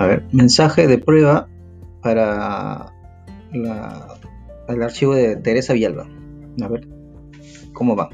A ver, mensaje de prueba para la, el archivo de Teresa Villalba. A ver cómo va.